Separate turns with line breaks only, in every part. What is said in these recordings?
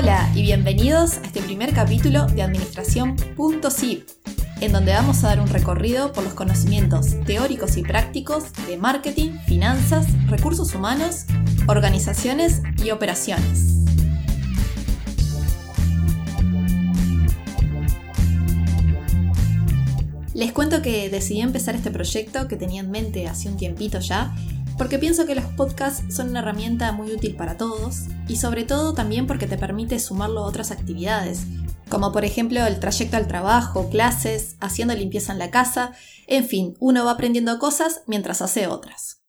Hola y bienvenidos a este primer capítulo de Administración.zip, en donde vamos a dar un recorrido por los conocimientos teóricos y prácticos de marketing, finanzas, recursos humanos, organizaciones y operaciones. Les cuento que decidí empezar este proyecto que tenía en mente hace un tiempito ya porque pienso que los podcasts son una herramienta muy útil para todos y sobre todo también porque te permite sumarlo a otras actividades, como por ejemplo el trayecto al trabajo, clases, haciendo limpieza en la casa, en fin, uno va aprendiendo cosas mientras hace otras.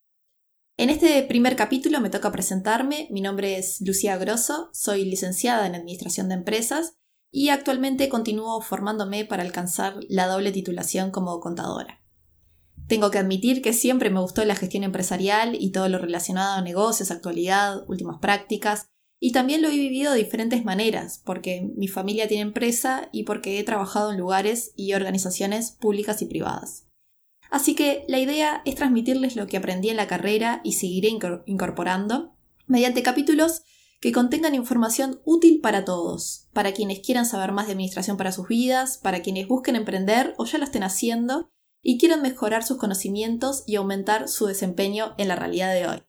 En este primer capítulo me toca presentarme, mi nombre es Lucía Grosso, soy licenciada en Administración de Empresas y actualmente continúo formándome para alcanzar la doble titulación como contadora. Tengo que admitir que siempre me gustó la gestión empresarial y todo lo relacionado a negocios, actualidad, últimas prácticas, y también lo he vivido de diferentes maneras, porque mi familia tiene empresa y porque he trabajado en lugares y organizaciones públicas y privadas. Así que la idea es transmitirles lo que aprendí en la carrera y seguiré incorporando mediante capítulos que contengan información útil para todos, para quienes quieran saber más de administración para sus vidas, para quienes busquen emprender o ya lo estén haciendo, y quieren mejorar sus conocimientos y aumentar su desempeño en la realidad de hoy.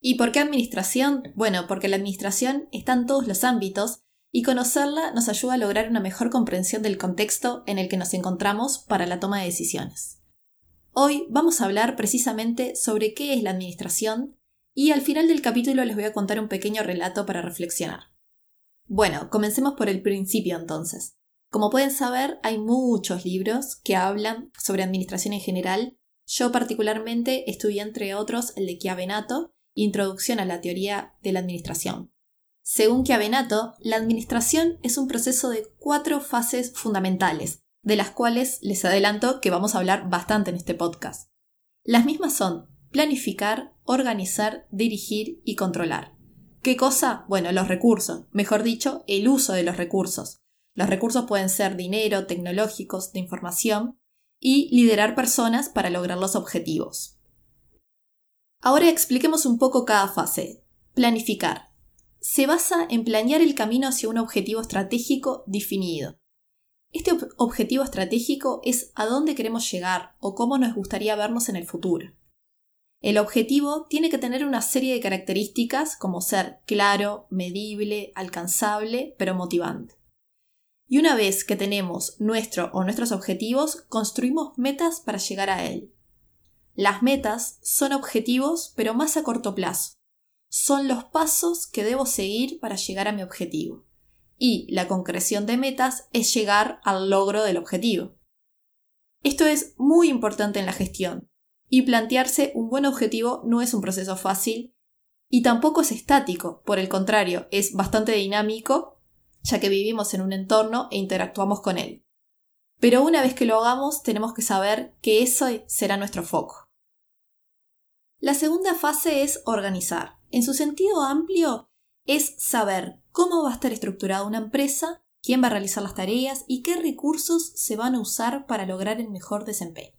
¿Y por qué administración? Bueno, porque la administración está en todos los ámbitos y conocerla nos ayuda a lograr una mejor comprensión del contexto en el que nos encontramos para la toma de decisiones. Hoy vamos a hablar precisamente sobre qué es la administración y al final del capítulo les voy a contar un pequeño relato para reflexionar. Bueno, comencemos por el principio entonces. Como pueden saber, hay muchos libros que hablan sobre administración en general. Yo particularmente estudié entre otros el de Chiavenato, Introducción a la teoría de la administración. Según Chiavenato, la administración es un proceso de cuatro fases fundamentales, de las cuales les adelanto que vamos a hablar bastante en este podcast. Las mismas son planificar, organizar, dirigir y controlar. ¿Qué cosa? Bueno, los recursos, mejor dicho, el uso de los recursos. Los recursos pueden ser dinero, tecnológicos, de información y liderar personas para lograr los objetivos. Ahora expliquemos un poco cada fase. Planificar. Se basa en planear el camino hacia un objetivo estratégico definido. Este objetivo estratégico es a dónde queremos llegar o cómo nos gustaría vernos en el futuro. El objetivo tiene que tener una serie de características como ser claro, medible, alcanzable, pero motivante. Y una vez que tenemos nuestro o nuestros objetivos, construimos metas para llegar a él. Las metas son objetivos, pero más a corto plazo. Son los pasos que debo seguir para llegar a mi objetivo. Y la concreción de metas es llegar al logro del objetivo. Esto es muy importante en la gestión, y plantearse un buen objetivo no es un proceso fácil y tampoco es estático, por el contrario, es bastante dinámico ya que vivimos en un entorno e interactuamos con él. Pero una vez que lo hagamos, tenemos que saber que eso será nuestro foco. La segunda fase es organizar. En su sentido amplio, es saber cómo va a estar estructurada una empresa, quién va a realizar las tareas y qué recursos se van a usar para lograr el mejor desempeño.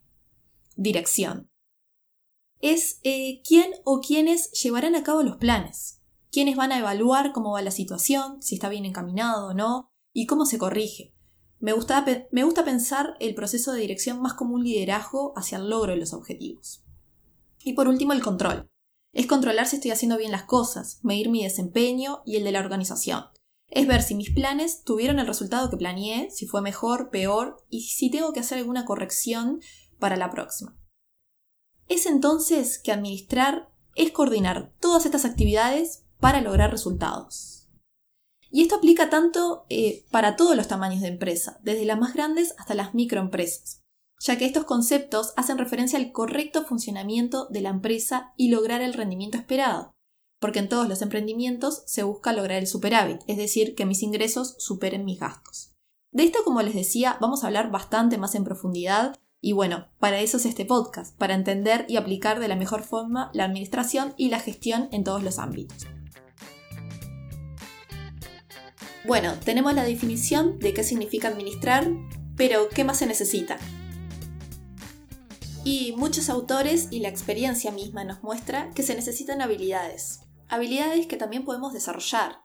Dirección. Es eh, quién o quiénes llevarán a cabo los planes, quiénes van a evaluar cómo va la situación, si está bien encaminado o no, y cómo se corrige. Me gusta, me gusta pensar el proceso de dirección más como un liderazgo hacia el logro de los objetivos. Y por último, el control. Es controlar si estoy haciendo bien las cosas, medir mi desempeño y el de la organización. Es ver si mis planes tuvieron el resultado que planeé, si fue mejor, peor y si tengo que hacer alguna corrección para la próxima. Es entonces que administrar es coordinar todas estas actividades para lograr resultados. Y esto aplica tanto eh, para todos los tamaños de empresa, desde las más grandes hasta las microempresas, ya que estos conceptos hacen referencia al correcto funcionamiento de la empresa y lograr el rendimiento esperado, porque en todos los emprendimientos se busca lograr el superávit, es decir, que mis ingresos superen mis gastos. De esto, como les decía, vamos a hablar bastante más en profundidad y bueno, para eso es este podcast, para entender y aplicar de la mejor forma la administración y la gestión en todos los ámbitos. Bueno, tenemos la definición de qué significa administrar, pero ¿qué más se necesita? Y muchos autores y la experiencia misma nos muestra que se necesitan habilidades, habilidades que también podemos desarrollar.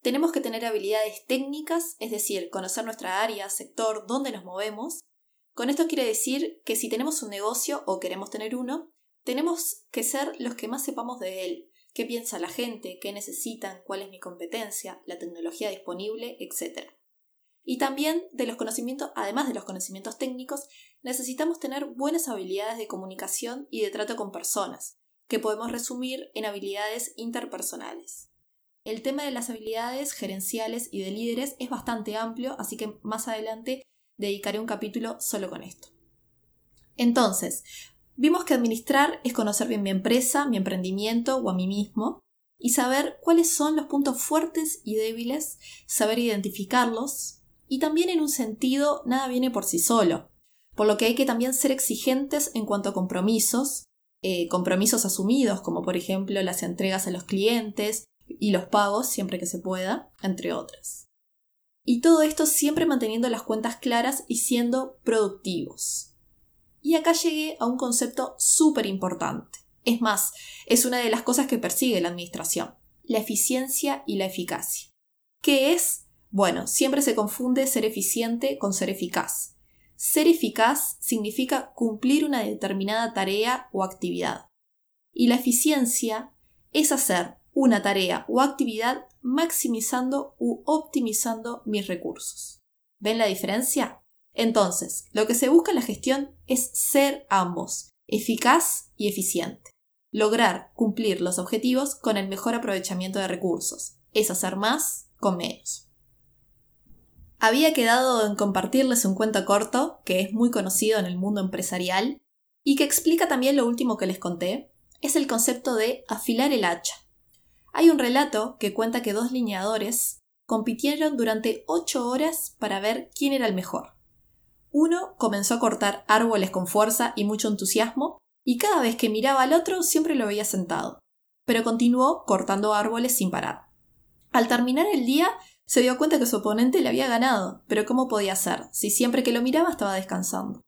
Tenemos que tener habilidades técnicas, es decir, conocer nuestra área, sector, dónde nos movemos. Con esto quiere decir que si tenemos un negocio o queremos tener uno, tenemos que ser los que más sepamos de él, qué piensa la gente, qué necesitan, cuál es mi competencia, la tecnología disponible, etc. Y también de los conocimientos, además de los conocimientos técnicos, necesitamos tener buenas habilidades de comunicación y de trato con personas, que podemos resumir en habilidades interpersonales. El tema de las habilidades gerenciales y de líderes es bastante amplio, así que más adelante dedicaré un capítulo solo con esto. Entonces, vimos que administrar es conocer bien mi empresa, mi emprendimiento o a mí mismo, y saber cuáles son los puntos fuertes y débiles, saber identificarlos, y también en un sentido nada viene por sí solo, por lo que hay que también ser exigentes en cuanto a compromisos, eh, compromisos asumidos como por ejemplo las entregas a los clientes y los pagos siempre que se pueda, entre otras. Y todo esto siempre manteniendo las cuentas claras y siendo productivos. Y acá llegué a un concepto súper importante. Es más, es una de las cosas que persigue la administración, la eficiencia y la eficacia. ¿Qué es bueno, siempre se confunde ser eficiente con ser eficaz. Ser eficaz significa cumplir una determinada tarea o actividad. Y la eficiencia es hacer una tarea o actividad maximizando u optimizando mis recursos. ¿Ven la diferencia? Entonces, lo que se busca en la gestión es ser ambos, eficaz y eficiente. Lograr cumplir los objetivos con el mejor aprovechamiento de recursos. Es hacer más con menos. Había quedado en compartirles un cuento corto, que es muy conocido en el mundo empresarial, y que explica también lo último que les conté, es el concepto de afilar el hacha. Hay un relato que cuenta que dos lineadores compitieron durante ocho horas para ver quién era el mejor. Uno comenzó a cortar árboles con fuerza y mucho entusiasmo, y cada vez que miraba al otro siempre lo veía sentado, pero continuó cortando árboles sin parar. Al terminar el día, se dio cuenta que su oponente le había ganado, pero ¿cómo podía ser, si siempre que lo miraba estaba descansando?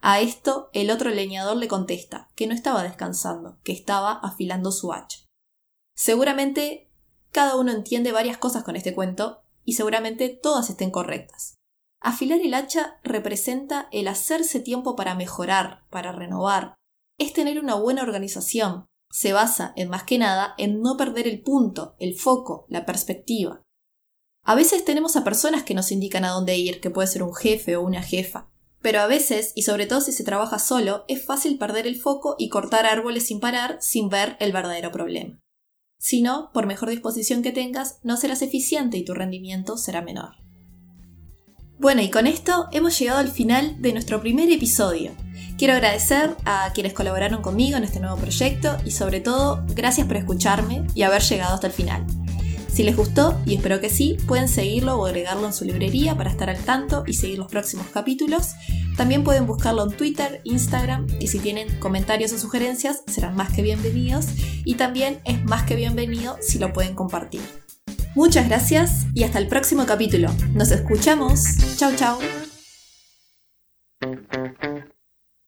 A esto el otro leñador le contesta que no estaba descansando, que estaba afilando su hacha. Seguramente cada uno entiende varias cosas con este cuento y seguramente todas estén correctas. Afilar el hacha representa el hacerse tiempo para mejorar, para renovar. Es tener una buena organización. Se basa, en más que nada, en no perder el punto, el foco, la perspectiva. A veces tenemos a personas que nos indican a dónde ir, que puede ser un jefe o una jefa. Pero a veces, y sobre todo si se trabaja solo, es fácil perder el foco y cortar árboles sin parar sin ver el verdadero problema. Si no, por mejor disposición que tengas, no serás eficiente y tu rendimiento será menor. Bueno, y con esto hemos llegado al final de nuestro primer episodio. Quiero agradecer a quienes colaboraron conmigo en este nuevo proyecto y sobre todo, gracias por escucharme y haber llegado hasta el final. Si les gustó, y espero que sí, pueden seguirlo o agregarlo en su librería para estar al tanto y seguir los próximos capítulos. También pueden buscarlo en Twitter, Instagram y si tienen comentarios o sugerencias serán más que bienvenidos y también es más que bienvenido si lo pueden compartir. Muchas gracias y hasta el próximo capítulo. Nos escuchamos. Chao, chao.